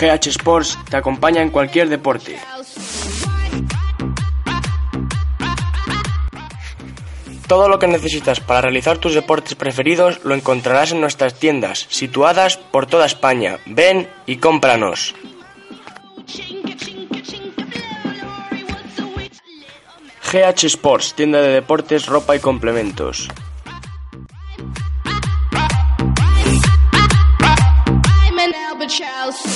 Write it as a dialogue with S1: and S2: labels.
S1: GH Sports te acompaña en cualquier deporte. Todo lo que necesitas para realizar tus deportes preferidos lo encontrarás en nuestras tiendas, situadas por toda España. Ven y cómpranos. GH Sports, tienda de deportes, ropa y complementos.